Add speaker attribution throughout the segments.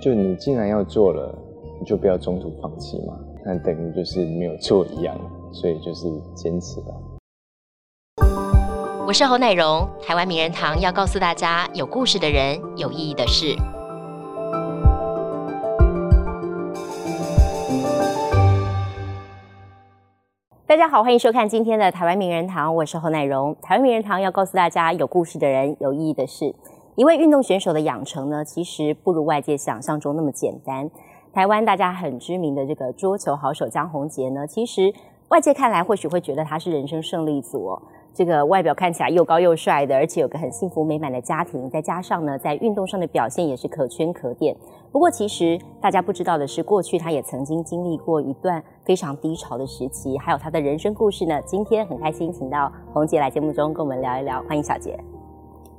Speaker 1: 就你既然要做了，你就不要中途放弃嘛，那等于就是没有做一样，所以就是坚持吧。
Speaker 2: 我是侯乃荣，台湾名人堂要告诉大家有故事的人，有意义的事。大家好，欢迎收看今天的台湾名人堂，我是侯乃荣。台湾名人堂要告诉大家有故事的人，有意义的事。一位运动选手的养成呢，其实不如外界想象中那么简单。台湾大家很知名的这个桌球好手江宏杰呢，其实外界看来或许会觉得他是人生胜利组。这个外表看起来又高又帅的，而且有个很幸福美满的家庭，再加上呢，在运动上的表现也是可圈可点。不过，其实大家不知道的是，过去他也曾经经历过一段非常低潮的时期，还有他的人生故事呢。今天很开心，请到洪杰来节目中跟我们聊一聊，欢迎小杰。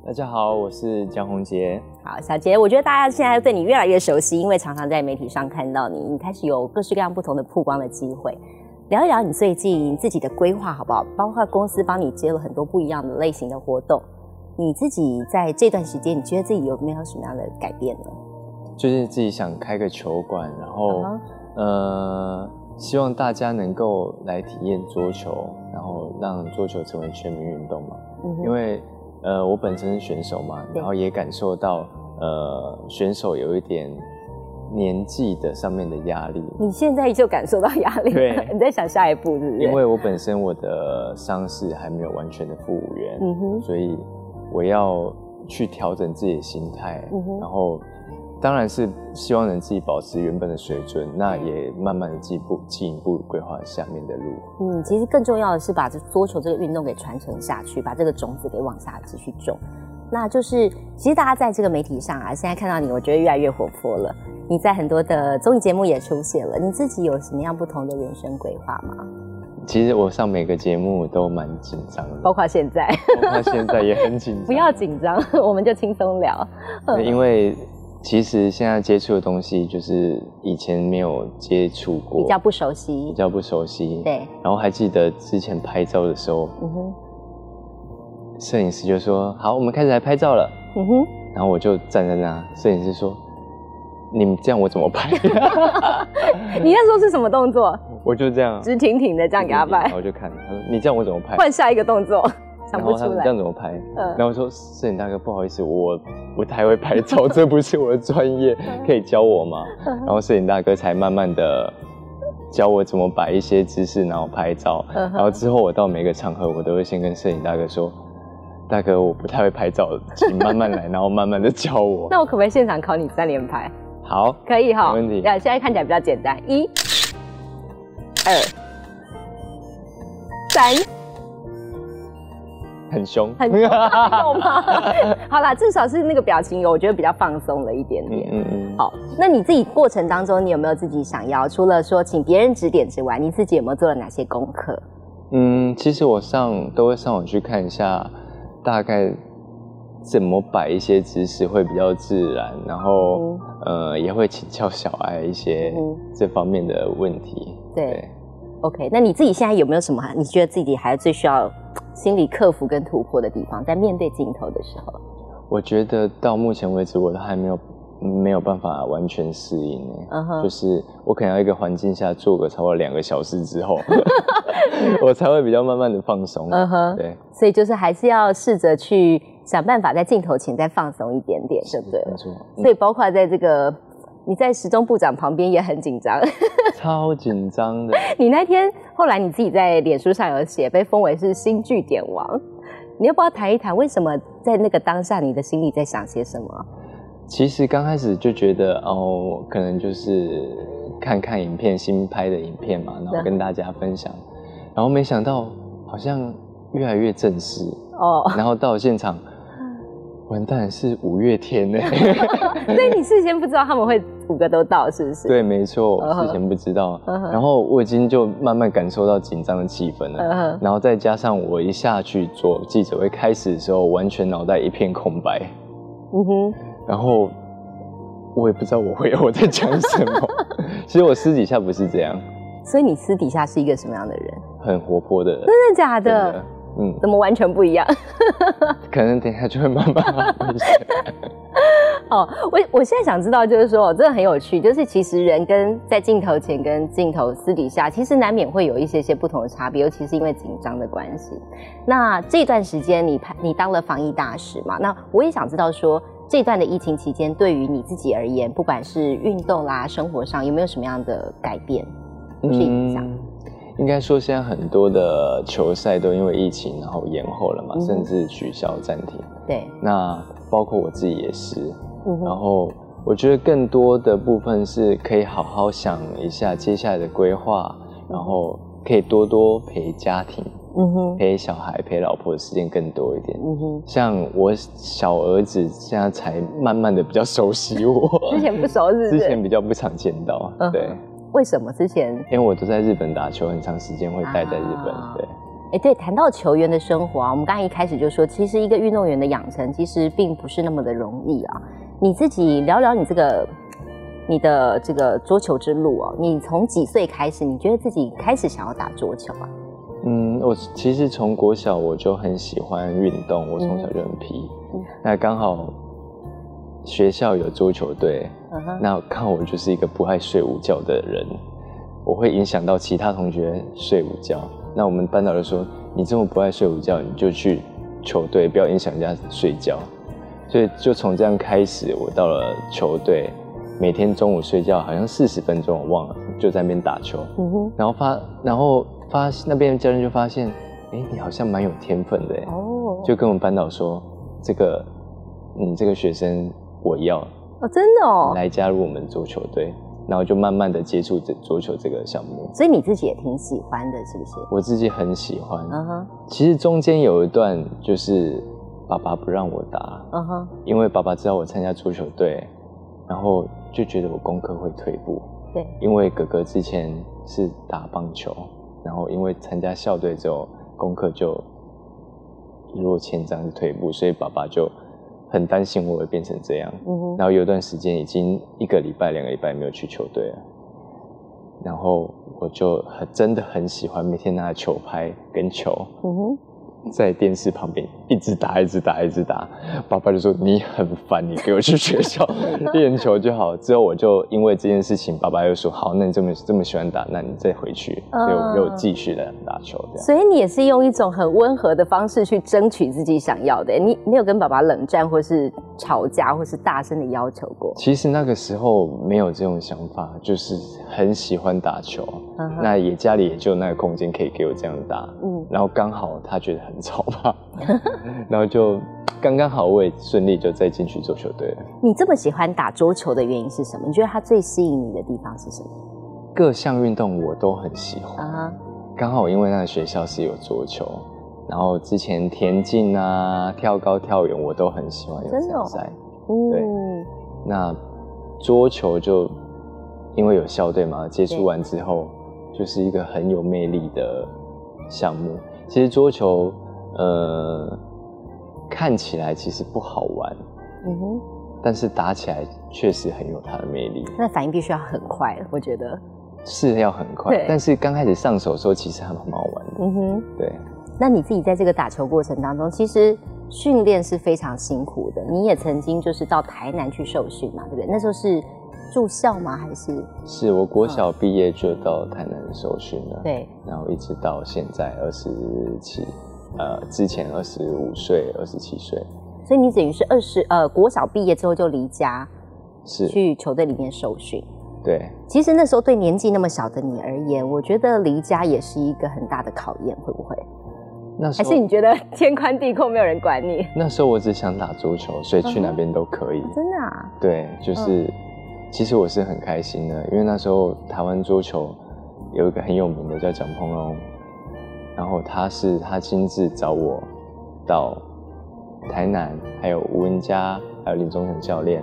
Speaker 1: 大家好，我是江宏杰。
Speaker 2: 好，小杰，我觉得大家现在对你越来越熟悉，因为常常在媒体上看到你，你开始有各式各样不同的曝光的机会。聊一聊你最近自己的规划好不好？包括公司帮你接了很多不一样的类型的活动，你自己在这段时间，你觉得自己有没有什么样的改变呢？
Speaker 1: 就是自己想开个球馆，然后呃，希望大家能够来体验桌球，然后让桌球成为全民运动嘛。因为呃，我本身是选手嘛，然后也感受到呃，选手有一点。年纪的上面的压力，
Speaker 2: 你现在就感受到压力？
Speaker 1: 对，
Speaker 2: 你在想下一步是不是？
Speaker 1: 因为我本身我的伤势还没有完全的复原，嗯哼，所以我要去调整自己的心态，嗯哼，然后当然是希望能自己保持原本的水准，那也慢慢的进步，进一步规划下面的路。
Speaker 2: 嗯，其实更重要的是把这桌球这个运动给传承下去，把这个种子给往下继续种。那就是，其实大家在这个媒体上啊，现在看到你，我觉得越来越活泼了。你在很多的综艺节目也出现了，你自己有什么样不同的人生规划吗？
Speaker 1: 其实我上每个节目都蛮紧张的，
Speaker 2: 包括现在，
Speaker 1: 包 括现在也很紧张。
Speaker 2: 不要紧张，我们就轻松聊。
Speaker 1: 因为其实现在接触的东西就是以前没有接触过，
Speaker 2: 比较不熟悉，
Speaker 1: 比较不熟悉。
Speaker 2: 对。
Speaker 1: 然后还记得之前拍照的时候，嗯哼，摄影师就说：“好，我们开始来拍照了。”嗯哼。然后我就站在那，摄影师说。你们这样我怎么拍？
Speaker 2: 你那时候是什么动作？
Speaker 1: 我就这样，
Speaker 2: 直挺挺的这样给他拍。
Speaker 1: 然后就看，他说你这样我怎么拍？
Speaker 2: 换下一个动作，想不出来。
Speaker 1: 这样怎么拍？然后我说摄影大哥不好意思，我不太会拍照，这不是我的专业，可以教我吗？然后摄影大哥才慢慢的教我怎么摆一些姿势，然后拍照。然后之后我到每个场合，我都会先跟摄影大哥说。大哥，我不太会拍照，请慢慢来，然后慢慢的教我。
Speaker 2: 那我可不可以现场考你三连拍？
Speaker 1: 好，
Speaker 2: 可以哈，
Speaker 1: 没问题。
Speaker 2: 现在看起来比较简单，一、二、三，
Speaker 1: 很凶，
Speaker 2: 很凶 吗？好啦，至少是那个表情，我觉得比较放松了一点点。嗯嗯。好，那你自己过程当中，你有没有自己想要？除了说请别人指点之外，你自己有没有做了哪些功课？
Speaker 1: 嗯，其实我上都会上网去看一下。大概怎么摆一些姿势会比较自然，然后呃也会请教小爱一些这方面的问题。
Speaker 2: 对，OK，那你自己现在有没有什么你觉得自己还最需要心理克服跟突破的地方，在面对镜头的时候？
Speaker 1: 我觉得到目前为止我都还没有没有办法完全适应呢。就是我可能要一个环境下做个超过两个小时之后。我才会比较慢慢的放松，嗯哼，对，
Speaker 2: 所以就是还是要试着去想办法在镜头前再放松一点点，对不对？
Speaker 1: 没错。
Speaker 2: 所以包括在这个你在时钟部长旁边也很紧张，
Speaker 1: 超紧张的。
Speaker 2: 你那天后来你自己在脸书上有写，被封为是新据点王，你要不要谈一谈为什么在那个当下你的心里在想些什么？
Speaker 1: 其实刚开始就觉得哦，可能就是看看影片新拍的影片嘛，然后跟大家分享。然后没想到，好像越来越正式哦。然后到现场，完蛋是五月天呢。
Speaker 2: 所以你事先不知道他们会五个都到，是不是？
Speaker 1: 对，没错，之前不知道。然后我已经就慢慢感受到紧张的气氛了。然后再加上我一下去做记者会开始的时候，完全脑袋一片空白。嗯哼。然后我也不知道我会 我在讲什么。其实我私底下不是这样。
Speaker 2: 所以你私底下是一个什么样的人？
Speaker 1: 很活泼的人。
Speaker 2: 真的假的？嗯。怎么完全不一样？
Speaker 1: 可能等下就会慢慢。
Speaker 2: 哦，我我现在想知道，就是说，真的很有趣，就是其实人跟在镜头前跟镜头私底下，其实难免会有一些些不同的差别，尤其是因为紧张的关系。那这段时间你拍你当了防疫大使嘛？那我也想知道说，这段的疫情期间，对于你自己而言，不管是运动啦、生活上，有没有什么样的改变是影响？
Speaker 1: 应该说，现在很多的球赛都因为疫情，然后延后了嘛，甚至取消暂停。
Speaker 2: 对，
Speaker 1: 那包括我自己也是。然后我觉得更多的部分是可以好好想一下接下来的规划，然后可以多多陪家庭，嗯哼，陪小孩、陪老婆的时间更多一点。嗯哼，像我小儿子现在才慢慢的比较熟悉我，
Speaker 2: 之前不熟是？
Speaker 1: 之前比较不常见到，对。
Speaker 2: 为什么之前？
Speaker 1: 因为我都在日本打球，很长时间会待在日本。对，
Speaker 2: 哎，对，谈到球员的生活啊，我们刚刚一开始就说，其实一个运动员的养成其实并不是那么的容易啊。你自己聊聊你这个你的这个桌球之路哦，你从几岁开始？你觉得自己开始想要打桌球啊？
Speaker 1: 嗯，我其实从国小我就很喜欢运动，我从小就很皮。那刚好学校有桌球队。那看我就是一个不爱睡午觉的人，我会影响到其他同学睡午觉。那我们班导就说：“你这么不爱睡午觉，你就去球队，不要影响人家睡觉。”所以就从这样开始，我到了球队，每天中午睡觉好像四十分钟，我忘了，就在那边打球。嗯哼。然后发，然后发那边的教练就发现：“哎，你好像蛮有天分的。”哦。就跟我们班导说：“这个，你，这个学生我要。”
Speaker 2: 哦，真的哦，
Speaker 1: 来加入我们足球队，然后就慢慢的接触这足球这个项目。
Speaker 2: 所以你自己也挺喜欢的，是不是？
Speaker 1: 我自己很喜欢。嗯哼。其实中间有一段就是爸爸不让我打，嗯哼，因为爸爸知道我参加足球队，然后就觉得我功课会退步。
Speaker 2: 对。
Speaker 1: 因为哥哥之前是打棒球，然后因为参加校队之后，功课就一落千丈，是退步，所以爸爸就。很担心我会变成这样，然后有段时间已经一个礼拜、两个礼拜没有去球队了，然后我就很真的很喜欢每天拿球拍跟球。在电视旁边一直打，一直打，一直打。爸爸就说：“你很烦，你给我去学校 练球就好。”之后我就因为这件事情，爸爸又说：“好，那你这么这么喜欢打，那你再回去，又又继续的打球。”这样。
Speaker 2: 所以你也是用一种很温和的方式去争取自己想要的。你没有跟爸爸冷战，或是吵架，或是大声的要求过？
Speaker 1: 其实那个时候没有这种想法，就是很喜欢打球。那也家里也就那个空间可以给我这样打。嗯，然后刚好他觉得很。吵吧，然后就刚刚好，我也顺利就再进去桌球队了。
Speaker 2: 你这么喜欢打桌球的原因是什么？你觉得它最吸引你的地方是什么？
Speaker 1: 各项运动我都很喜欢啊。刚好因为那个学校是有桌球，然后之前田径啊、跳高、跳远我都很喜欢有参赛。对，那桌球就因为有校队嘛，接触完之后就是一个很有魅力的项目。其实桌球。呃，看起来其实不好玩，嗯哼，但是打起来确实很有它的魅力。
Speaker 2: 那反应必须要很快，我觉得
Speaker 1: 是要很快，但是刚开始上手的时候其实还蛮好玩的。嗯哼，对。
Speaker 2: 那你自己在这个打球过程当中，其实训练是非常辛苦的。你也曾经就是到台南去受训嘛，对不对？那时候是住校吗？还是？
Speaker 1: 是我国小毕业就到台南受训了，
Speaker 2: 对，
Speaker 1: 然后一直到现在二十七。呃，之前二十五岁、二十七岁，
Speaker 2: 所以你等于是二十呃国小毕业之后就离家，
Speaker 1: 是
Speaker 2: 去球队里面受训。
Speaker 1: 对，
Speaker 2: 其实那时候对年纪那么小的你而言，我觉得离家也是一个很大的考验，会不会？
Speaker 1: 那
Speaker 2: 还是你觉得天宽地阔，没有人管你？
Speaker 1: 那时候我只想打足球，所以去哪边都可以。
Speaker 2: 真的啊？
Speaker 1: 对，就是其实我是很开心的，因为那时候台湾桌球有一个很有名的叫蒋鹏龙。然后他是他亲自找我到台南，还有吴文佳，还有林宗成教练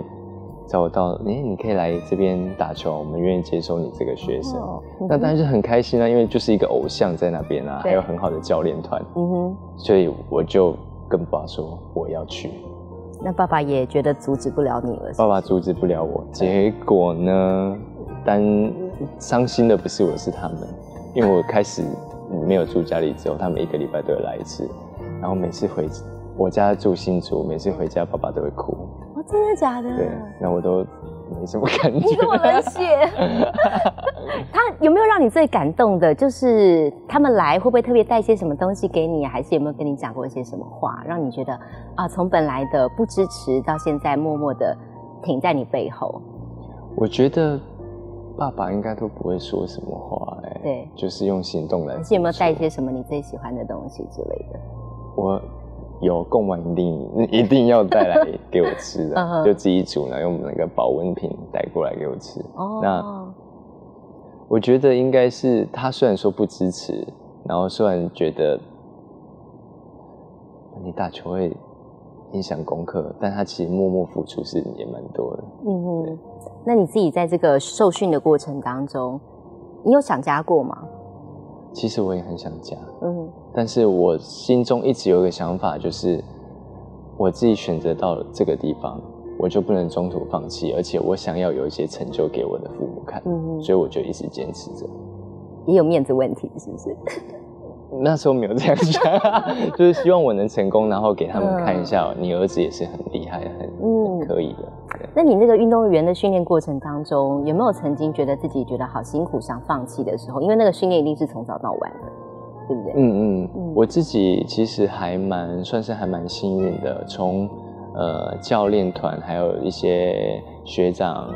Speaker 1: 找我到，哎，你可以来这边打球，我们愿意接收你这个学生。那当然是很开心啊，因为就是一个偶像在那边啊，还有很好的教练团。嗯哼，所以我就跟爸爸说我要去。
Speaker 2: 那爸爸也觉得阻止不了你了。
Speaker 1: 爸爸阻止不了我，结果呢，但伤心的不是我，是他们，因为我开始。没有住家里之后，他们一个礼拜都会来一次，然后每次回我家住新竹，每次回家爸爸都会哭。
Speaker 2: 哦，真的假的？
Speaker 1: 对，那我都没什么感觉。
Speaker 2: 你这么冷血，他有没有让你最感动的？就是他们来会不会特别带些什么东西给你，还是有没有跟你讲过一些什么话，让你觉得啊，从本来的不支持到现在默默的挺在你背后？
Speaker 1: 我觉得爸爸应该都不会说什么话，哎，
Speaker 2: 对，
Speaker 1: 就是用行动来。
Speaker 2: 有没有带一些什么你最喜欢的东西之类的？
Speaker 1: 我。有贡丸一定一定要带来给我吃的，就自己煮呢，用那个保温瓶带过来给我吃。那我觉得应该是他虽然说不支持，然后虽然觉得你打球会影响功课，但他其实默默付出是也蛮多的。嗯
Speaker 2: 哼，那你自己在这个受训的过程当中，你有想家过吗？
Speaker 1: 其实我也很想家，嗯，但是我心中一直有一个想法，就是我自己选择到了这个地方，我就不能中途放弃，而且我想要有一些成就给我的父母看，嗯所以我就一直坚持着。
Speaker 2: 也有面子问题，是不是？
Speaker 1: 那时候没有这样想，就是希望我能成功，然后给他们看一下，你儿子也是很厉害、很嗯可以的。
Speaker 2: 那你那个运动员的训练过程当中，有没有曾经觉得自己觉得好辛苦、想放弃的时候？因为那个训练一定是从早到晚的，对不对？
Speaker 1: 嗯嗯，我自己其实还蛮算是还蛮幸运的，从呃教练团还有一些学长。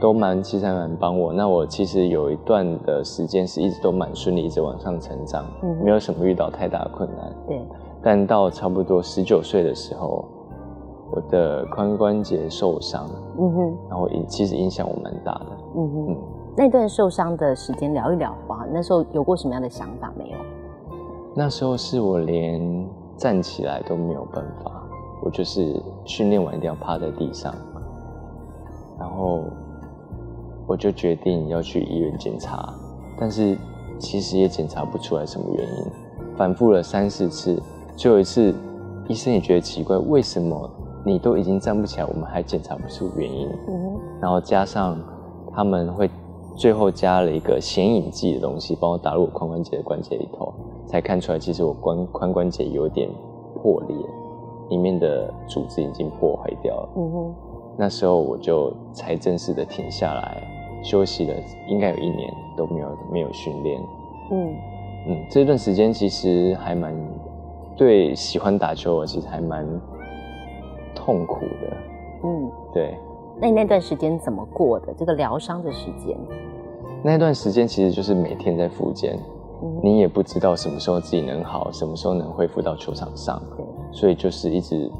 Speaker 1: 都蛮其实还蛮帮我，那我其实有一段的时间是一直都蛮顺利，一直往上成长，嗯，没有什么遇到太大的困难。
Speaker 2: 对，
Speaker 1: 但到差不多十九岁的时候，我的髋关节受伤，嗯哼，然后影其实影响我蛮大的，嗯
Speaker 2: 哼。那段受伤的时间聊一聊吧，那时候有过什么样的想法没有？
Speaker 1: 那时候是我连站起来都没有办法，我就是训练完一定要趴在地上，然后。我就决定要去医院检查，但是其实也检查不出来什么原因，反复了三四次，最后一次医生也觉得奇怪，为什么你都已经站不起来，我们还检查不出原因？嗯然后加上他们会最后加了一个显影剂的东西，帮我打入我髋关节的关节里头，才看出来其实我关髋关节有点破裂，里面的组织已经破坏掉了。嗯哼，那时候我就才正式的停下来。休息了应该有一年都没有没有训练，嗯嗯，这段时间其实还蛮对喜欢打球，我其实还蛮痛苦的，嗯，对。
Speaker 2: 那你那段时间怎么过的？这个疗伤的时间？
Speaker 1: 那段时间其实就是每天在复健，你也不知道什么时候自己能好，什么时候能恢复到球场上，所以就是一直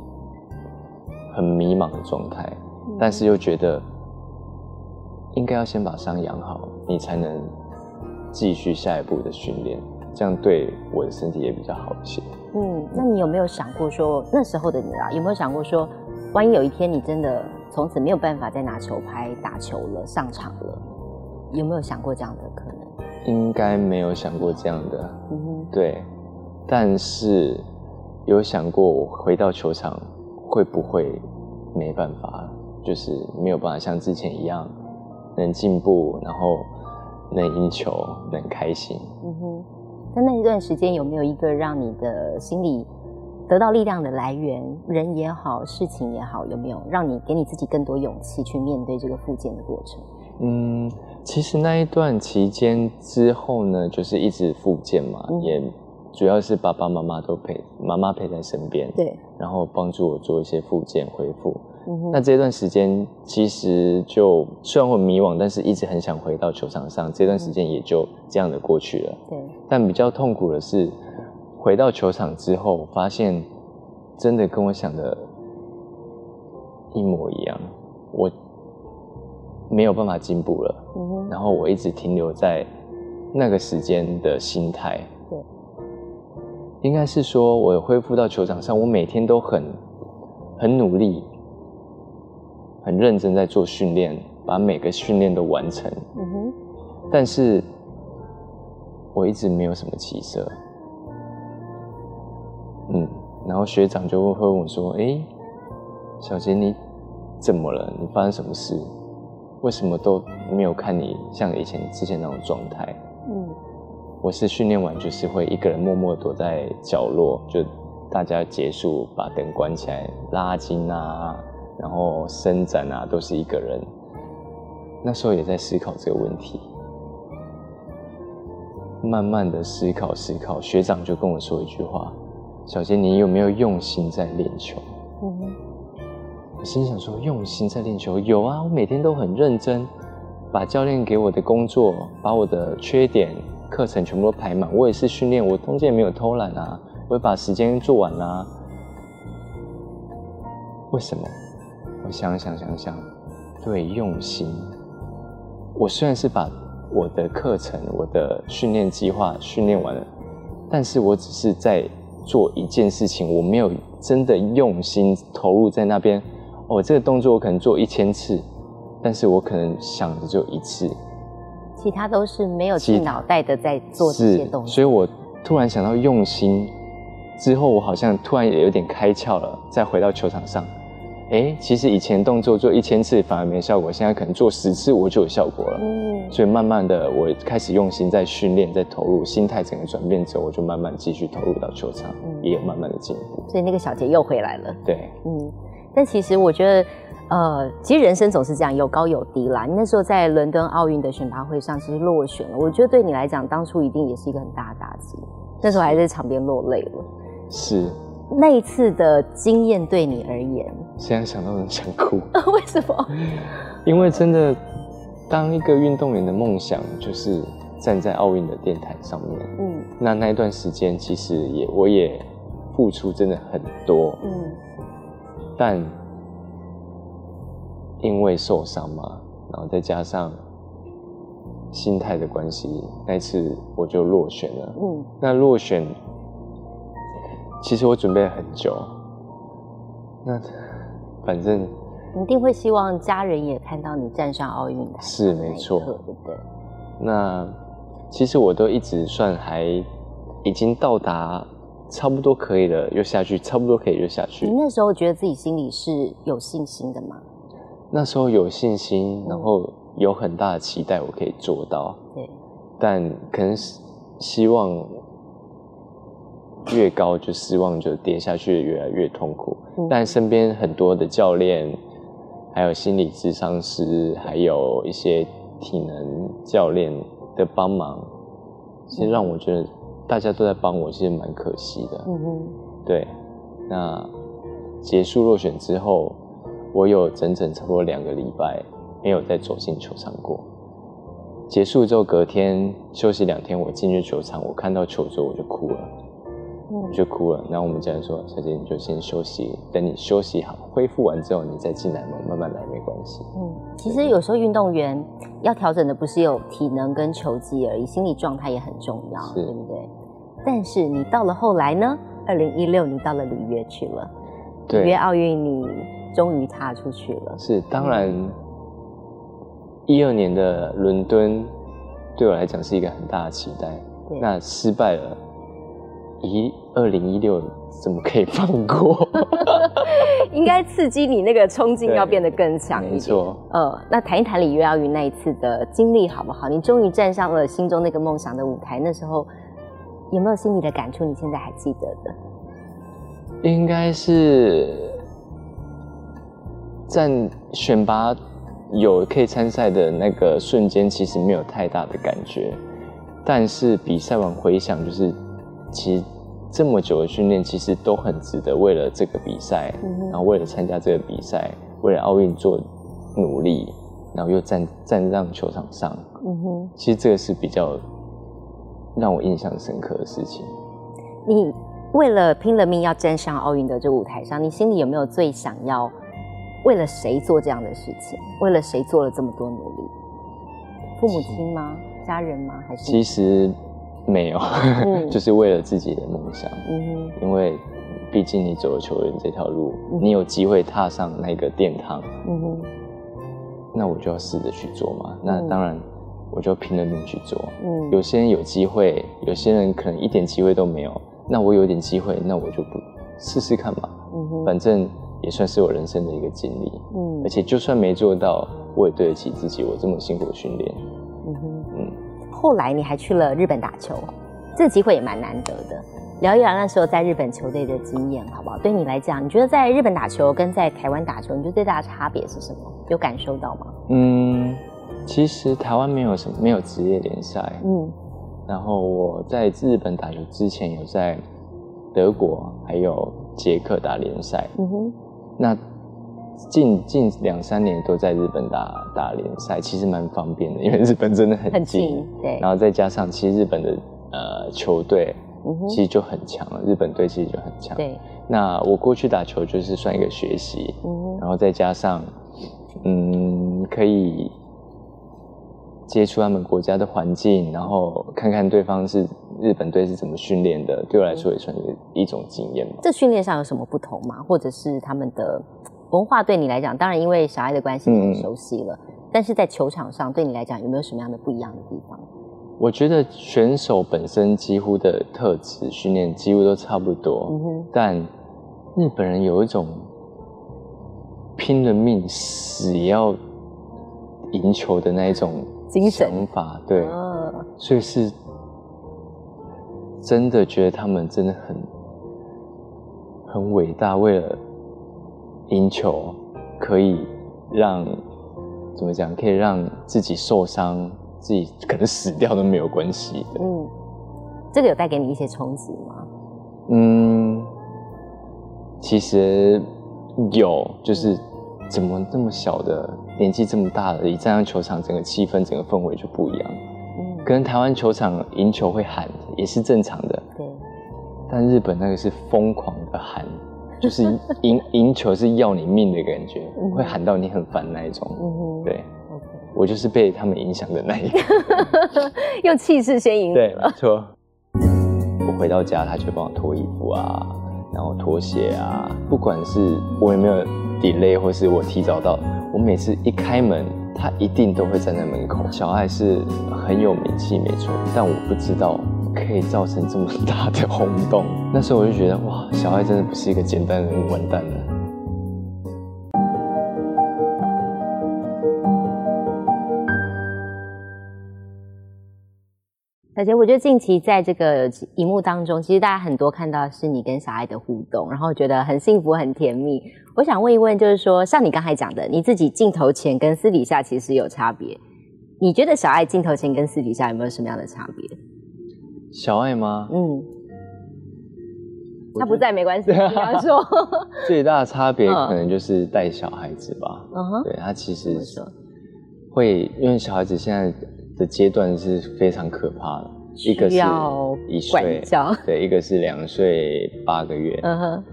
Speaker 1: 很迷茫的状态，但是又觉得。应该要先把伤养好，你才能继续下一步的训练，这样对我的身体也比较好一些。
Speaker 2: 嗯，那你有没有想过说，那时候的你啊，有没有想过说，万一有一天你真的从此没有办法再拿球拍打球了、上场了，有没有想过这样的可能？
Speaker 1: 应该没有想过这样的。嗯哼，对，但是有想过我回到球场会不会没办法，就是没有办法像之前一样。能进步，然后能赢球，能开心。嗯
Speaker 2: 哼，在那一段时间有没有一个让你的心里得到力量的来源？人也好，事情也好，有没有让你给你自己更多勇气去面对这个复健的过程？
Speaker 1: 嗯，其实那一段期间之后呢，就是一直复健嘛，也主要是爸爸妈妈都陪，妈妈陪在身边，
Speaker 2: 对，
Speaker 1: 然后帮助我做一些复健恢复。那这段时间其实就虽然会迷惘，但是一直很想回到球场上。这段时间也就这样的过去了。
Speaker 2: 对。
Speaker 1: 但比较痛苦的是，回到球场之后，发现真的跟我想的一模一样，我没有办法进步了。嗯哼。然后我一直停留在那个时间的心态。对。应该是说，我恢复到球场上，我每天都很很努力。很认真在做训练，把每个训练都完成。嗯哼，但是我一直没有什么起色。嗯，然后学长就会问我说：“哎，小杰，你怎么了？你发生什么事？为什么都没有看你像以前之前那种状态？”嗯，我是训练完就是会一个人默默躲在角落，就大家结束把灯关起来，拉筋啊。然后伸展啊都是一个人。那时候也在思考这个问题，慢慢的思考思考，学长就跟我说一句话：“小杰，你有没有用心在练球？”嗯，我心想说：“用心在练球，有啊，我每天都很认真，把教练给我的工作，把我的缺点课程全部都排满。我也是训练，我中间也没有偷懒啊，我会把时间做完啊。为什么？我想想想想，对，用心。”我虽然是把我的课程、我的训练计划训练完了，但是我只是在做一件事情，我没有真的用心投入在那边。哦，这个动作我可能做一千次，但是我可能想的就一次，
Speaker 2: 其他都是没有进脑袋的在做这些动作。
Speaker 1: 所以我突然想到用心之后，我好像突然也有点开窍了，再回到球场上。哎，其实以前动作做一千次反而没效果，现在可能做十次我就有效果了。嗯，所以慢慢的我开始用心在训练，在投入，心态整个转变之后，我就慢慢继续投入到球场，也有慢慢的进步。
Speaker 2: 所以那个小杰又回来了。
Speaker 1: 对，嗯，
Speaker 2: 但其实我觉得，呃，其实人生总是这样，有高有低啦。你那时候在伦敦奥运的选拔会上，其实落选了，我觉得对你来讲，当初一定也是一个很大的打击。那时候还在场边落泪了。
Speaker 1: 是。
Speaker 2: 那一次的经验对你而言，
Speaker 1: 现在想到很想哭。
Speaker 2: 为什么？
Speaker 1: 因为真的，当一个运动员的梦想就是站在奥运的殿堂上面。嗯，那那一段时间其实也我也付出真的很多。嗯，但因为受伤嘛，然后再加上心态的关系，那次我就落选了。嗯，那落选。其实我准备了很久，那反正
Speaker 2: 一定会希望家人也看到你站上奥运台，
Speaker 1: 是没错，
Speaker 2: 对不对？
Speaker 1: 那其实我都一直算还已经到达差不多可以了，又下去，差不多可以就下去。
Speaker 2: 你那时候觉得自己心里是有信心的吗？
Speaker 1: 那时候有信心，然后有很大的期待，我可以做到。对，但可能是希望。越高就失望，就跌下去越来越痛苦。但身边很多的教练，还有心理咨商师，还有一些体能教练的帮忙，其实让我觉得大家都在帮我，其实蛮可惜的。嗯哼，对。那结束落选之后，我有整整差不多两个礼拜没有再走进球场过。结束之后隔天休息两天，我进去球场，我看到球之后我就哭了。就哭了，然后我们家人说：“小姐，你就先休息，等你休息好、恢复完之后，你再进来嘛，慢慢来没关系。”嗯，
Speaker 2: 其实有时候运动员要调整的不是有体能跟球技而已，心理状态也很重要，对不对？但是你到了后来呢？二零一六你到了里约去了，里约奥运你终于踏出去了。
Speaker 1: 是，当然，一二年的伦敦对我来讲是一个很大的期待，那失败了。一二零一六怎么可以放过？
Speaker 2: 应该刺激你那个冲劲要变得更强一点。
Speaker 1: 没错。
Speaker 2: 呃，那谈一谈里约奥运那一次的经历好不好？你终于站上了心中那个梦想的舞台，那时候有没有心里的感触？你现在还记得的？
Speaker 1: 应该是站选拔有可以参赛的那个瞬间，其实没有太大的感觉，但是比赛完回想就是。其实这么久的训练，其实都很值得。为了这个比赛，然后为了参加这个比赛，为了奥运做努力，然后又站站上球场上，嗯哼，其实这个是比较让我印象深刻的事情。
Speaker 2: 你为了拼了命要站上奥运的这个舞台上，你心里有没有最想要为了谁做这样的事情？为了谁做了这么多努力？父母亲吗？家人吗？还是
Speaker 1: 其实。没有，就是为了自己的梦想。嗯，因为毕竟你走了球员这条路，你有机会踏上那个殿堂。嗯哼，那我就要试着去做嘛。那当然，我就拼了命去做。嗯，有些人有机会，有些人可能一点机会都没有。那我有点机会，那我就不试试看嘛。嗯哼，反正也算是我人生的一个经历。嗯，而且就算没做到，我也对得起自己，我这么辛苦的训练。
Speaker 2: 后来你还去了日本打球，这个机会也蛮难得的。聊一聊那时候在日本球队的经验，好不好？对你来讲，你觉得在日本打球跟在台湾打球，你觉得最大的差别是什么？有感受到吗？
Speaker 1: 嗯，其实台湾没有什么没有职业联赛，嗯，然后我在日本打球之前有在德国还有捷克打联赛，嗯哼，那近近两三年都在日本打打联赛，其实蛮方便的，因为日本真的很近，
Speaker 2: 对，
Speaker 1: 然后再加上其实日本的呃球队。其实就很强了，日本队其实就很强。
Speaker 2: 对，
Speaker 1: 那我过去打球就是算一个学习，然后再加上，嗯，可以接触他们国家的环境，然后看看对方是日本队是怎么训练的，对我来说也算是一种经验吧。
Speaker 2: 这训练上有什么不同吗？或者是他们的文化对你来讲，当然因为小爱的关系很熟悉了，但是在球场上对你来讲有没有什么样的不一样的地方？
Speaker 1: 我觉得选手本身几乎的特质训练几乎都差不多，但日本人有一种拼了命死也要赢球的那一种
Speaker 2: 精神。
Speaker 1: 想法，对，所以是真的觉得他们真的很很伟大，为了赢球可以让怎么讲，可以让自己受伤。自己可能死掉都没有关系的。嗯，
Speaker 2: 这个有带给你一些冲击吗？
Speaker 1: 嗯，其实有，就是怎么这么小的年纪这么大了，一站上球场，整个气氛、整个氛围就不一样。嗯，跟台湾球场赢球会喊也是正常的。
Speaker 2: 对，
Speaker 1: 但日本那个是疯狂的喊，就是赢赢球是要你命的感觉，会喊到你很烦那一种。对。我就是被他们影响的那一个，
Speaker 2: 用气势先赢。
Speaker 1: 对，没错。我回到家，他就帮我脱衣服啊，然后脱鞋啊。不管是我有没有 delay，或是我提早到，我每次一开门，他一定都会站在门口。小爱是很有名气，没错，但我不知道可以造成这么大的轰动。那时候我就觉得，哇，小爱真的不是一个简单人，完蛋了。
Speaker 2: 小杰，我觉得近期在这个荧幕当中，其实大家很多看到是你跟小爱的互动，然后觉得很幸福、很甜蜜。我想问一问，就是说，像你刚才讲的，你自己镜头前跟私底下其实有差别。你觉得小爱镜头前跟私底下有没有什么样的差别？
Speaker 1: 小爱吗？嗯，
Speaker 2: 他不在没关系。比方说
Speaker 1: 最大的差别可能就是带小孩子吧。嗯哼，对他其实会，因为小孩子现在。的阶段是非常可怕的，
Speaker 2: 一个是一岁，
Speaker 1: 对，一个是两岁八个月，嗯哼，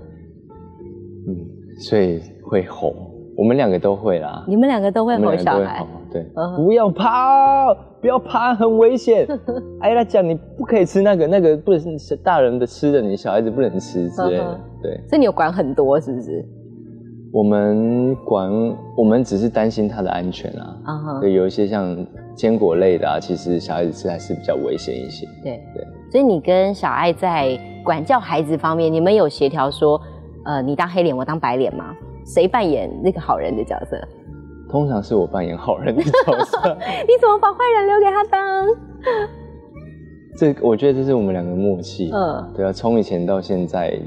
Speaker 1: 嗯，所以会吼，我们两个都会啦，
Speaker 2: 你们两个都会吼小孩，
Speaker 1: 对，不要跑，不要爬，很危险。哎，他讲你不可以吃那个，那个不能是大人的吃的，你小孩子不能吃之类的，对。
Speaker 2: 所以你有管很多是不是？
Speaker 1: 我们管，我们只是担心他的安全啊。啊哈。对，有一些像坚果类的啊，其实小孩子吃还是比较危险一些。
Speaker 2: 对对。所以你跟小爱在管教孩子方面，你们有协调说，呃，你当黑脸，我当白脸吗？谁扮演那个好人的角色？
Speaker 1: 通常是我扮演好人的角色。
Speaker 2: 你怎么把坏人留给他当？
Speaker 1: 这我觉得这是我们两个默契。嗯。对啊，从以前到现在。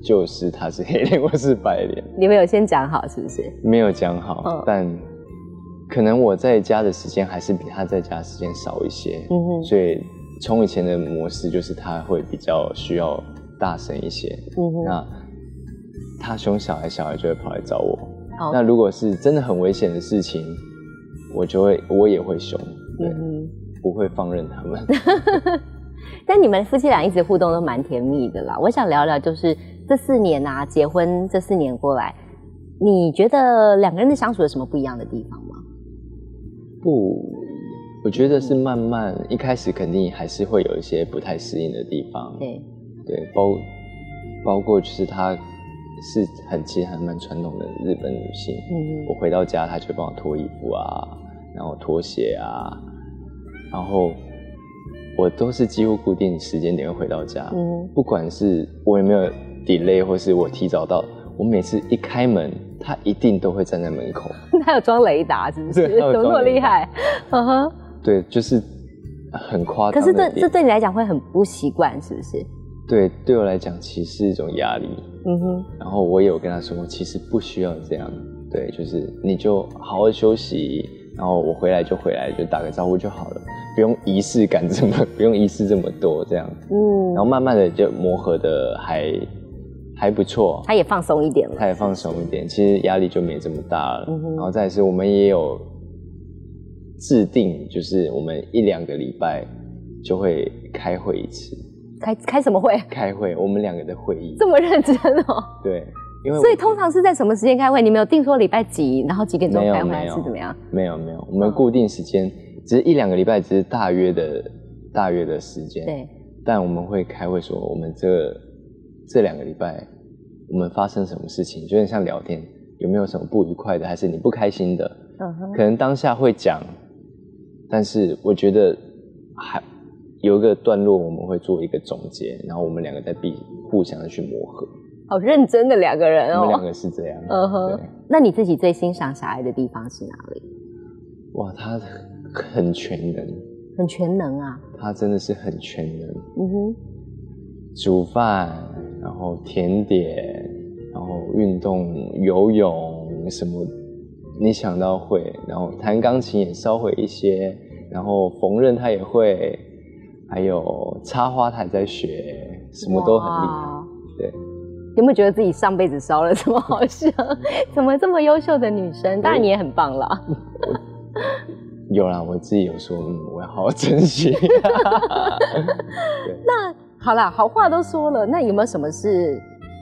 Speaker 1: 就是他是黑脸，我是白脸。
Speaker 2: 你们有先讲好是不是？
Speaker 1: 没有讲好，但可能我在家的时间还是比他在家时间少一些。嗯哼，所以从以前的模式就是他会比较需要大声一些。嗯哼，那他凶小孩，小孩就会跑来找我。那如果是真的很危险的事情，我就会我也会凶，对，不会放任他们。
Speaker 2: 但你们夫妻俩一直互动都蛮甜蜜的啦。我想聊聊就是。这四年啊，结婚这四年过来，你觉得两个人的相处有什么不一样的地方吗？
Speaker 1: 不，我觉得是慢慢，一开始肯定还是会有一些不太适应的地方。
Speaker 2: 对，
Speaker 1: 对，包包括就是她是很其实还蛮传统的日本女性。嗯我回到家，她就帮我脱衣服啊，然后脱鞋啊，然后我都是几乎固定时间点会回到家。嗯，不管是我有没有。delay 或是我提早到，我每次一开门，她一定都会站在门口。
Speaker 2: 她有装雷达，是不是？怎么那么厉害？
Speaker 1: 嗯哼。对，就是很夸
Speaker 2: 张。可是这这对你来讲会很不习惯，是不是？
Speaker 1: 对，对我来讲其实是一种压力。
Speaker 2: 嗯哼，
Speaker 1: 然后我也有跟他说，其实不需要这样，对，就是你就好好休息，然后我回来就回来，就打个招呼就好了，不用仪式感这么，不用仪式这么多这样。
Speaker 2: 嗯，
Speaker 1: 然后慢慢的就磨合的还还不错，
Speaker 2: 他也放松一点了。
Speaker 1: 他也放松一点，其实压力就没这么大了。
Speaker 2: 嗯哼
Speaker 1: 然后再是我们也有制定，就是我们一两个礼拜就会开会一次，
Speaker 2: 开开什么会？
Speaker 1: 开会我们两个的会议，
Speaker 2: 这么认真哦？
Speaker 1: 对，因为
Speaker 2: 所以通常是在什么时间开会？你们有定说礼拜几，然后几点钟开会，还是怎么样？
Speaker 1: 没有没有，我们
Speaker 2: 嗯
Speaker 1: 固定时间只是一两个礼拜，只是大约的大约的时间。
Speaker 2: 对，
Speaker 1: 但我们会开会说，我们这这两个礼拜我们发生什么事情，就有点像聊天，有没有什么不愉快的，还是你不开心的？
Speaker 2: 嗯哼，
Speaker 1: 可能当下会讲，但是我觉得还有一个段落，我们会做一个总结，然后我们两个再必互相的去磨合。
Speaker 2: 好认真的两个人哦。
Speaker 1: 我们两个是这样。
Speaker 2: 嗯哼，那你自己最欣赏小爱的地方是哪里？
Speaker 1: 哇，他很全能，
Speaker 2: 很全能啊。
Speaker 1: 他真的是很全能。
Speaker 2: 嗯哼，
Speaker 1: 煮饭，然后甜点，然后运动、游泳什么，你想到会，然后弹钢琴也稍会一些，然后缝纫他也会，还有插花他也在学，什么都很厉害。
Speaker 2: 哇
Speaker 1: 对，
Speaker 2: 有没有觉得自己上辈子烧了这么好笑？怎么这么优秀的女生？当然你也很棒啦。
Speaker 1: 有啦，我自己有说，嗯，我要好好珍惜。
Speaker 2: 那好啦，好话都说了，那有没有什么是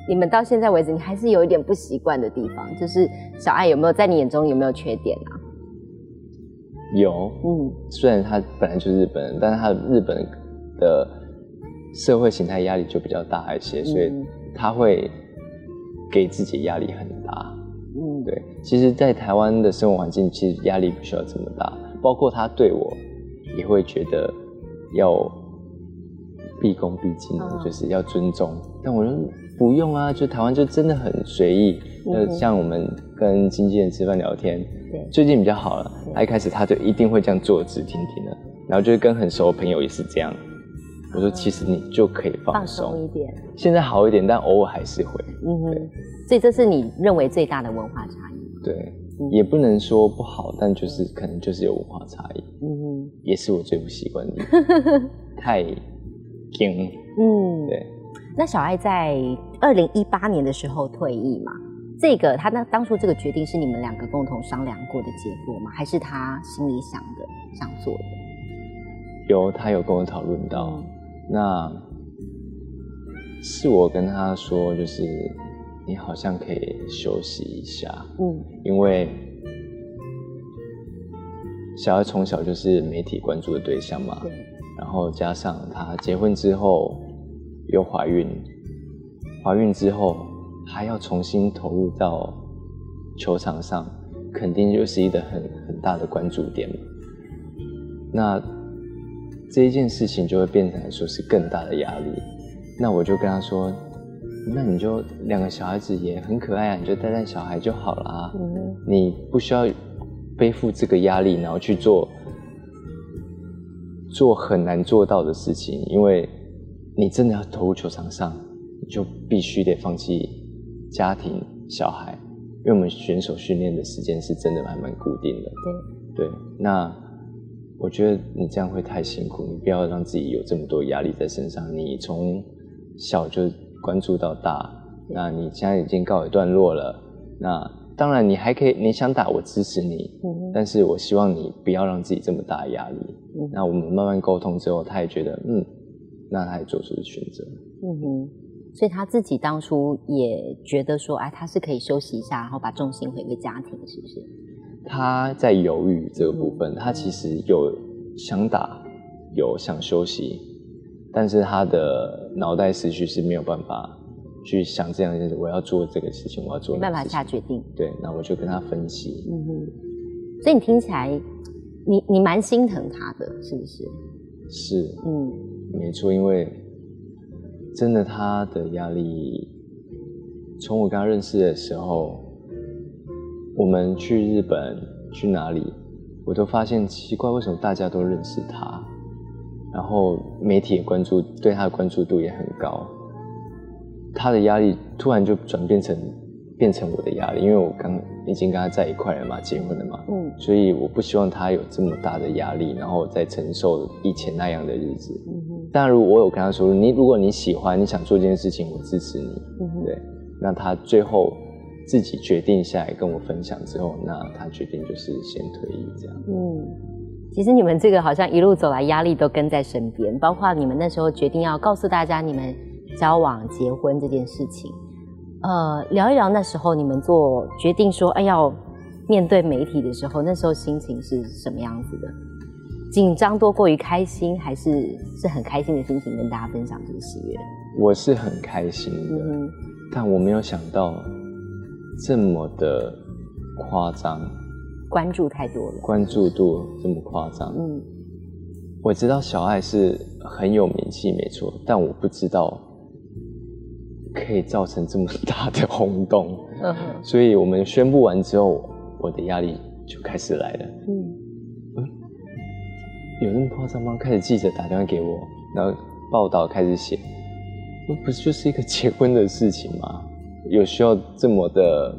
Speaker 2: 你们到现在为止你还是有一点不习惯的地方？就是小爱有没有在你眼中有没有缺点啊？
Speaker 1: 有，
Speaker 2: 嗯。
Speaker 1: 虽然他本来就是日本人，但是他的日本的社会形态压力就比较大一些，所以
Speaker 2: 嗯
Speaker 1: 他会给自己压力很大。
Speaker 2: 嗯，
Speaker 1: 对，其实，在台湾的生活环境，其实压力不需要这么大，包括他对我也会觉得要毕恭毕敬就是要尊重。但我说不用啊，就台湾就真的很随意。像我们跟经纪人吃饭聊天，
Speaker 2: 对
Speaker 1: 最近比较好了。他一开始他就一定会这样坐直挺挺的，然后就是跟很熟的朋友也是这样。我说其实你就可以
Speaker 2: 放
Speaker 1: 放
Speaker 2: 松一，点。
Speaker 1: 现在好一点，但偶尔还是会。
Speaker 2: 嗯哼
Speaker 1: 对，
Speaker 2: 所以这是你认为最大的文化差异。
Speaker 1: 对，
Speaker 2: 嗯
Speaker 1: 也不能说不好，但就是可能就是有文化差异，
Speaker 2: 嗯哼，
Speaker 1: 也是我最不习惯的 太硬。
Speaker 2: 嗯，
Speaker 1: 对，
Speaker 2: 那小爱在二零一八年的时候退役嘛？这个他那当初这个决定是你们两个共同商量过的结果吗？还是他心里想的想做的？
Speaker 1: 有他有跟我讨论到，那是我跟他说，就是你好像可以休息一下，
Speaker 2: 嗯
Speaker 1: 因为小孩从小就是媒体关注的对象嘛，
Speaker 2: 对，
Speaker 1: 然后加上她结婚之后又怀孕，怀孕之后还要重新投入到球场上，肯定就是一个很很大的关注点嘛。那这一件事情就会变成来说是更大的压力。那我就跟他说，那你就两个小孩子也很可爱啊，你就带带小孩就好啦。
Speaker 2: 嗯
Speaker 1: 你不需要背负这个压力，然后去做做很难做到的事情，因为你真的要投入球场上，你就必须得放弃家庭、小孩，因为我们选手训练的时间是真的还蛮固定的。
Speaker 2: 对，
Speaker 1: 对，那我觉得你这样会太辛苦，你不要让自己有这么多压力在身上。你从小就关注到大，那你现在已经告一段落了。那当然，你还可以，你想打，我支持你，
Speaker 2: 嗯
Speaker 1: 但是我希望你不要让自己这么大压力。
Speaker 2: 嗯
Speaker 1: 那我们慢慢沟通之后，他也觉得，嗯，那他也做出了选择。
Speaker 2: 嗯哼，所以他自己当初也觉得说，哎，他是可以休息一下，然后把重心回归家庭，是不是？
Speaker 1: 他在犹豫这个部分，
Speaker 2: 嗯
Speaker 1: 他其实有想打，有想休息，但是他的脑袋思绪是没有办法去想这样一件事。我要做这个事情，我要做
Speaker 2: 没办法。下决定。
Speaker 1: 对，那我就跟他分析，
Speaker 2: 嗯哼，所以你听起来，你你蛮心疼他的，是不是？
Speaker 1: 是
Speaker 2: 嗯
Speaker 1: 没错，因为真的他的压力，从我跟他认识的时候，我们去日本去哪里，我都发现奇怪，为什么大家都认识他，然后媒体也关注对他的关注度也很高，他的压力突然就转变成变成我的压力，因为我刚已经跟他在一块了嘛，结婚了嘛，
Speaker 2: 嗯
Speaker 1: 所以我不希望他有这么大的压力，然后再承受以前那样的日子。
Speaker 2: 嗯哼
Speaker 1: 当然，如果我有跟他说，你如果你喜欢，你想做这件事情，我支持你。
Speaker 2: 嗯
Speaker 1: 对，那他最后自己决定下来跟我分享之后，那他决定就是先退役这样。
Speaker 2: 嗯，其实你们这个好像一路走来，压力都跟在身边，包括你们那时候决定要告诉大家你们交往、结婚这件事情。呃，聊一聊那时候你们做决定说，哎，要面对媒体的时候，那时候心情是什么样子的？紧张多过于开心，还是是很开心的心情跟大家分享这个喜悦？
Speaker 1: 我是很开心的，
Speaker 2: 嗯
Speaker 1: 但我没有想到这么的夸张，
Speaker 2: 哼，关注太多了。
Speaker 1: 关注度这么夸张。
Speaker 2: 嗯
Speaker 1: 我知道小爱是很有名气，没错，但我不知道可以造成这么大的轰动。
Speaker 2: 嗯
Speaker 1: 所以我们宣布完之后，我的压力就开始来了。
Speaker 2: 嗯
Speaker 1: 有那么夸张吗？开始记者打电话给我，然后报道开始写，那不是就是一个结婚的事情吗？有需要这么的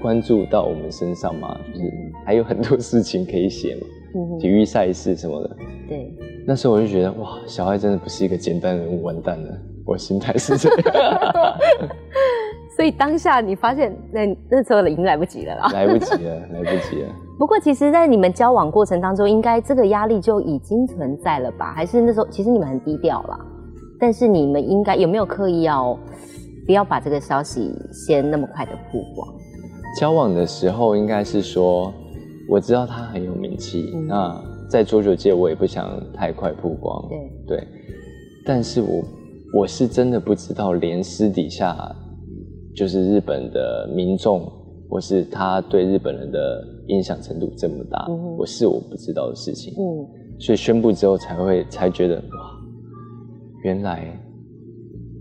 Speaker 1: 关注到我们身上吗？就是还有很多事情可以写嘛，
Speaker 2: 嗯
Speaker 1: 体育赛事什么的。
Speaker 2: 对，
Speaker 1: 那时候我就觉得哇，小爱真的不是一个简单人物，完蛋了，我心态是这样，
Speaker 2: 所以当下你发现那那时候已经来不及了啦。
Speaker 1: 来不及了，来不及了。
Speaker 2: 不过，其实，在你们交往过程当中，应该这个压力就已经存在了吧？还是那时候其实你们很低调啦？但是你们应该有没有刻意要不要把这个消息先那么快的曝光？
Speaker 1: 交往的时候应该是说，我知道他很有名气，
Speaker 2: 嗯
Speaker 1: 那在桌球界我也不想太快曝光，
Speaker 2: 对，
Speaker 1: 对，但是我我是真的不知道，连私底下就是日本的民众，或是他对日本人的影响程度这么大，我是我不知道的事情，
Speaker 2: 嗯，
Speaker 1: 所以宣布之后才会才觉得哇，原来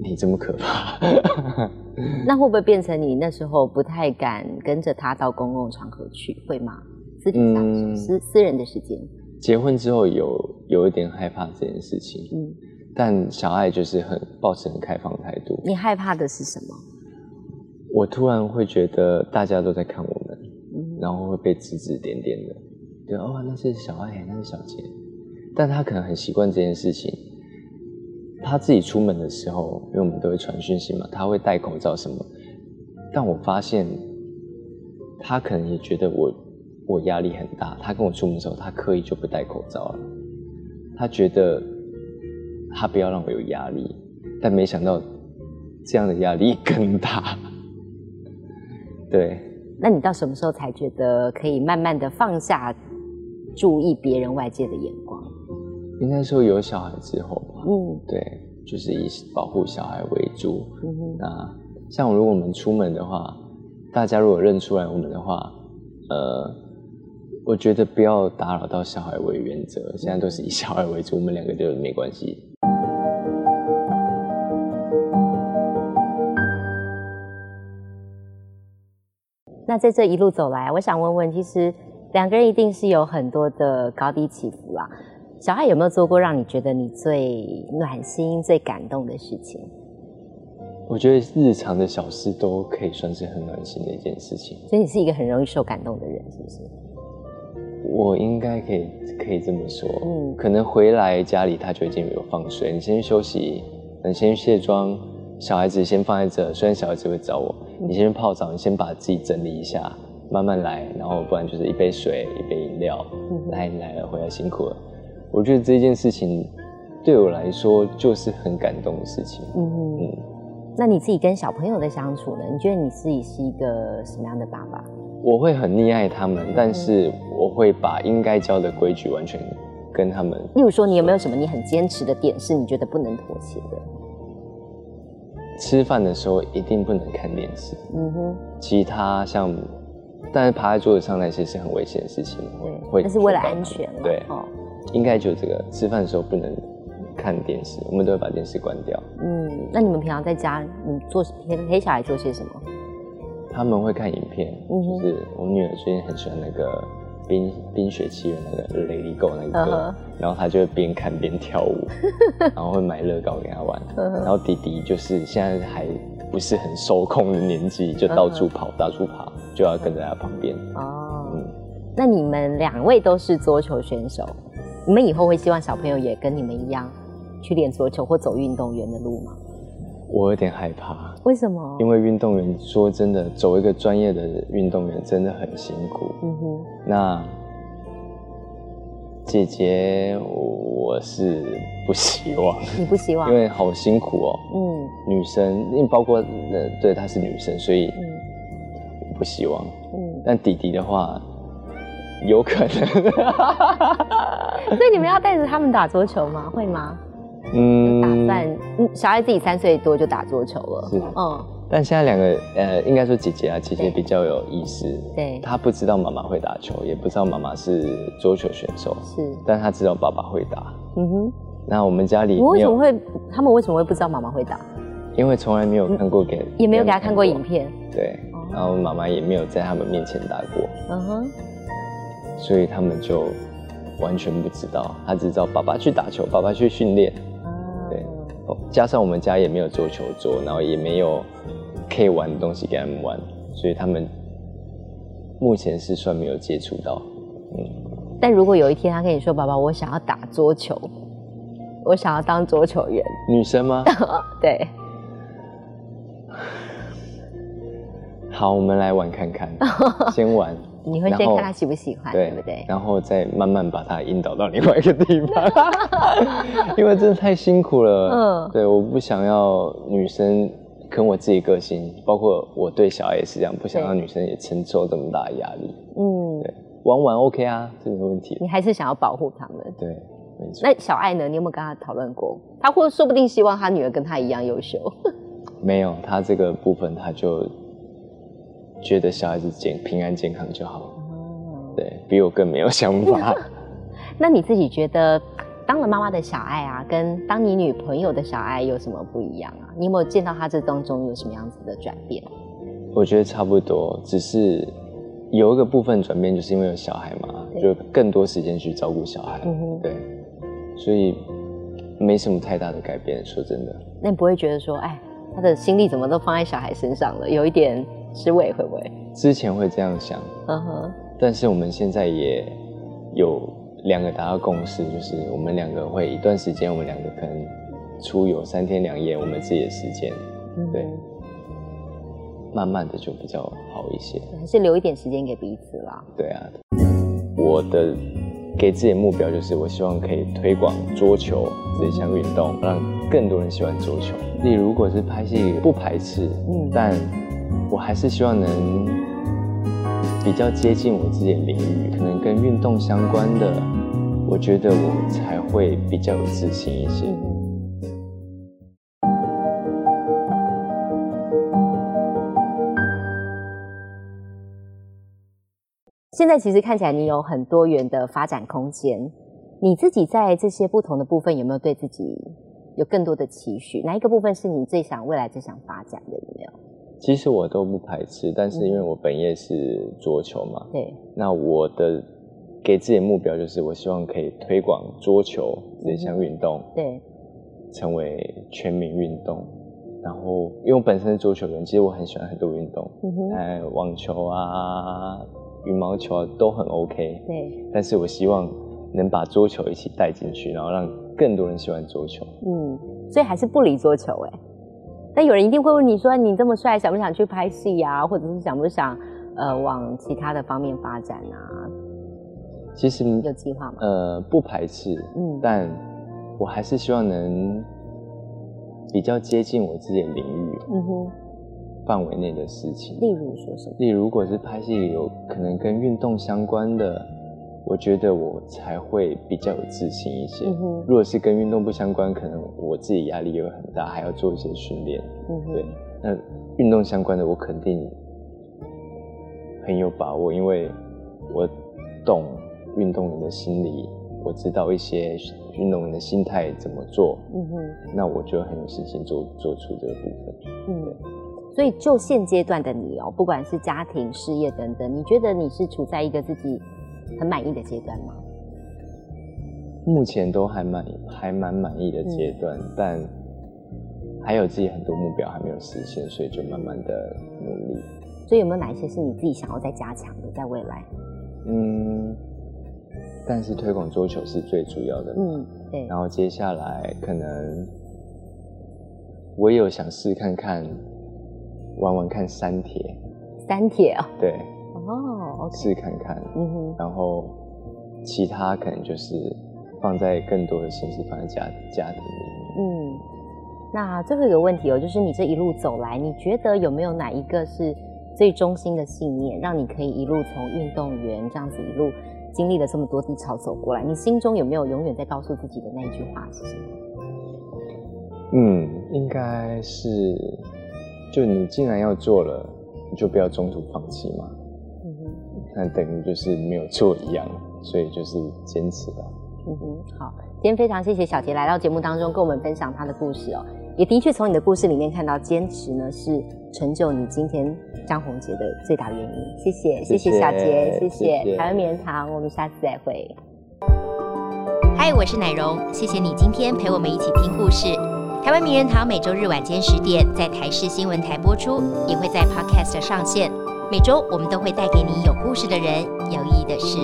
Speaker 1: 你这么可怕。
Speaker 2: 那会不会变成你那时候不太敢跟着他到公共场合去，会吗？私底下私私人的时间，
Speaker 1: 结婚之后有有一点害怕这件事情，
Speaker 2: 嗯，
Speaker 1: 但小爱就是很保持很开放态度。
Speaker 2: 你害怕的是什么？
Speaker 1: 我突然会觉得大家都在看我们，
Speaker 2: 嗯
Speaker 1: 然后会被指指点点的，对哦，那是小爱，那是小杰，但他可能很习惯这件事情。他自己出门的时候，因为我们都会传讯息嘛，他会戴口罩什么。但我发现，他可能也觉得我我压力很大。他跟我出门的时候，他刻意就不戴口罩了。他觉得他不要让我有压力，但没想到这样的压力更大。对，
Speaker 2: 那你到什么时候才觉得可以慢慢的放下注意别人外界的眼光？
Speaker 1: 应该说有小孩之后吧。
Speaker 2: 嗯
Speaker 1: 对，就是以保护小孩为主。
Speaker 2: 嗯哼
Speaker 1: 那像如果我们出门的话，大家如果认出来我们的话，呃，我觉得不要打扰到小孩为原则。现在都是以小孩为主，我们两个就没关系。
Speaker 2: 那在这一路走来，我想问问，其实两个人一定是有很多的高低起伏啦。小爱有没有做过让你觉得你最暖心、最感动的事情？
Speaker 1: 我觉得日常的小事都可以算是很暖心的一件事情。
Speaker 2: 所以你是一个很容易受感动的人，是不是？
Speaker 1: 我应该可以可以这么说，
Speaker 2: 嗯
Speaker 1: 可能回来家里他就已经有放水，你先去休息，你先去卸妆，小孩子先放在这，虽然小孩子会找我，你先去泡澡，你先把自己整理一下，慢慢来，然后不然就是一杯水，一杯饮料，
Speaker 2: 嗯
Speaker 1: 来你来了，回来辛苦了。我觉得这件事情对我来说就是很感动的事情，
Speaker 2: 嗯哼
Speaker 1: 嗯。
Speaker 2: 那你自己跟小朋友的相处呢？你觉得你自己是一个什么样的爸爸？
Speaker 1: 我会很溺爱他们，但是我会把应该教的规矩完全跟他们
Speaker 2: 例如说，你有没有什么你很坚持的点，是你觉得不能妥协的？
Speaker 1: 吃饭的时候一定不能看电视。
Speaker 2: 嗯哼，
Speaker 1: 其他像，但是趴在桌子上那些是很危险的事情，
Speaker 2: 对，
Speaker 1: 会
Speaker 2: 那是为了安全嘛
Speaker 1: 对，
Speaker 2: 哦，
Speaker 1: 应该就这个，吃饭的时候不能看电视，我们都会把电视关掉。
Speaker 2: 嗯，那你们平常在家，你做陪陪小孩做些什么？
Speaker 1: 他们会看影片，
Speaker 2: 嗯
Speaker 1: 就是我女儿最近很喜欢那个冰冰雪奇缘那个 Lady Go 那个歌然后他就会边看边跳舞，然后会买乐高给他玩。然后弟弟就是现在还不是很受控的年纪，就到处跑、到处爬，就要跟在他旁边。
Speaker 2: 哦，嗯那你们两位都是桌球选手，你们以后会希望小朋友也跟你们一样去练桌球或走运动员的路吗？
Speaker 1: 我有点害怕，
Speaker 2: 为什么？
Speaker 1: 因为运动员说真的，走一个专业的运动员真的很辛苦。嗯哼，那。姐姐，我是不希望。
Speaker 2: 你不希望？
Speaker 1: 因为好辛苦哦。嗯。女生，因为包括呃，对，她是女生，所以不希望。嗯。但弟弟的话，有可能。
Speaker 2: 所以你们要带着他们打桌球吗？会吗？嗯。打算，小孩自己三岁多就打桌球了。
Speaker 1: 是。嗯。但现在两个，呃，应该说姐姐啊，姐姐比较有意思。
Speaker 2: 对，
Speaker 1: 她不知道妈妈会打球，也不知道妈妈是桌球选手。
Speaker 2: 是，
Speaker 1: 但她知道爸爸会打。嗯哼。那我们家里，我
Speaker 2: 为什么会？他们为什么会不知道妈妈会打？
Speaker 1: 因为从来没有看过给，
Speaker 2: 也没有给他看过影片。
Speaker 1: 对。然后妈妈也没有在他们面前打过。嗯哼。所以他们就完全不知道，他只知道爸爸去打球，爸爸去训练。对。加上我们家也没有桌球桌，然后也没有。可以玩的东西给他们玩，所以他们目前是算没有接触到。
Speaker 2: 嗯，但如果有一天他跟你说：“爸爸，我想要打桌球，我想要当桌球员。”
Speaker 1: 女生吗？
Speaker 2: 对。
Speaker 1: 好，我们来玩看看。先玩。
Speaker 2: 你会先看他喜不喜欢，对不对？
Speaker 1: 然后再慢慢把他引导到另外一个地方。因为真的太辛苦了。嗯。对，我不想要女生。跟我自己个性，包括我对小孩也是这样，不想让女生也承受这么大的压力。嗯，对，玩玩 OK 啊，这没问题。
Speaker 2: 你还是想要保护他们。
Speaker 1: 对，没错。
Speaker 2: 那小爱呢？你有没有跟他讨论过？他或说不定希望他女儿跟他一样优秀。
Speaker 1: 没有，他这个部分他就觉得小孩子健平安健康就好。哦，对比我更没有想法。
Speaker 2: 那你自己觉得？当了妈妈的小爱啊，跟当你女朋友的小爱有什么不一样啊？你有没有见到她这当中有什么样子的转变？
Speaker 1: 我觉得差不多，只是有一个部分转变，就是因为有小孩嘛，就更多时间去照顾小孩。嗯哼，对，所以没什么太大的改变。说真的，
Speaker 2: 那你不会觉得说，哎，他的心力怎么都放在小孩身上了，有一点吃味，会不会？
Speaker 1: 之前会这样想，嗯哼，但是我们现在也有。两个达到共识，就是我们两个会一段时间，我们两个可能出游三天两夜，我们自己的时间，对，慢慢的就比较好一些。
Speaker 2: 还是留一点时间给彼此啦。
Speaker 1: 对啊，我的给自己的目标就是，我希望可以推广桌球这项运动，让更多人喜欢桌球。你如果是拍戏不排斥，嗯，但我还是希望能。比较接近我自己的领域，可能跟运动相关的，我觉得我才会比较有自信一些。
Speaker 2: 现在其实看起来你有很多元的发展空间，你自己在这些不同的部分有没有对自己有更多的期许？哪一个部分是你最想未来最想发展的？有没有？
Speaker 1: 其实我都不排斥，但是因为我本业是桌球嘛，
Speaker 2: 对，
Speaker 1: 那我的给自己的目标就是，我希望可以推广桌球这项运动，
Speaker 2: 对，
Speaker 1: 成为全民运动。然后，因为我本身是桌球员，其实我很喜欢很多运动，哎，网球啊、羽毛球啊都很 OK，
Speaker 2: 对。
Speaker 1: 但是我希望能把桌球一起带进去，然后让更多人喜欢桌球。
Speaker 2: 嗯，所以还是不离桌球哎。那有人一定会问你说：“你这么帅，想不想去拍戏啊？或者是想不想呃往其他的方面发展啊？”
Speaker 1: 其实
Speaker 2: 有计划吗？
Speaker 1: 呃，不排斥，嗯，但我还是希望能比较接近我自己的领域，嗯哼，范围内的事情。
Speaker 2: 例如说什么？
Speaker 1: 例如，如果是拍戏，有可能跟运动相关的。我觉得我才会比较有自信一些。如果是跟运动不相关，可能我自己压力也会很大，还要做一些训练。对，那运动相关的，我肯定很有把握，因为我懂运动员的心理，我知道一些运动员的心态怎么做。嗯哼，那我就很有信心做做出这个部分。嗯，
Speaker 2: 所以就现阶段的你哦，不管是家庭、事业等等，你觉得你是处在一个自己。很满意的阶段吗？
Speaker 1: 目前都还满还蛮满意的阶段，但还有自己很多目标还没有实现，所以就慢慢的努力。
Speaker 2: 所以有没有哪一些是你自己想要再加强的，在未来？
Speaker 1: 嗯，但是推广桌球是最主要的。
Speaker 2: 嗯，对。
Speaker 1: 然后接下来可能我也有想试看看玩玩看三铁，
Speaker 2: 三铁哦，
Speaker 1: 对，
Speaker 2: 哦
Speaker 1: 试看看。
Speaker 2: 嗯哼，
Speaker 1: 然后其他可能就是放在更多的心思放在家家庭里面。
Speaker 2: 嗯，那最后一个问题哦，就是你这一路走来，你觉得有没有哪一个是最中心的信念，让你可以一路从运动员这样子一路经历了这么多低潮走过来？你心中有没有永远在告诉自己的那一句话是什么？
Speaker 1: 嗯，应该是，就你既然要做了，你就不要中途放弃嘛。那等于就是没有做一样，所以就是坚持吧。
Speaker 2: 嗯哼，好，今天非常谢谢小杰来到节目当中跟我们分享他的故事哦，也的确从你的故事里面看到坚持呢是成就你今天张宏杰的最大原因。谢谢，谢谢小杰，谢谢台湾名人堂，我们下次再会。
Speaker 3: 嗨，我是奶蓉，谢谢你今天陪我们一起听故事。台湾名人堂每周日晚间十点在台视新闻台播出，也会在 Podcast 上线。每周我们都会带给你有故事的人，有意义的事。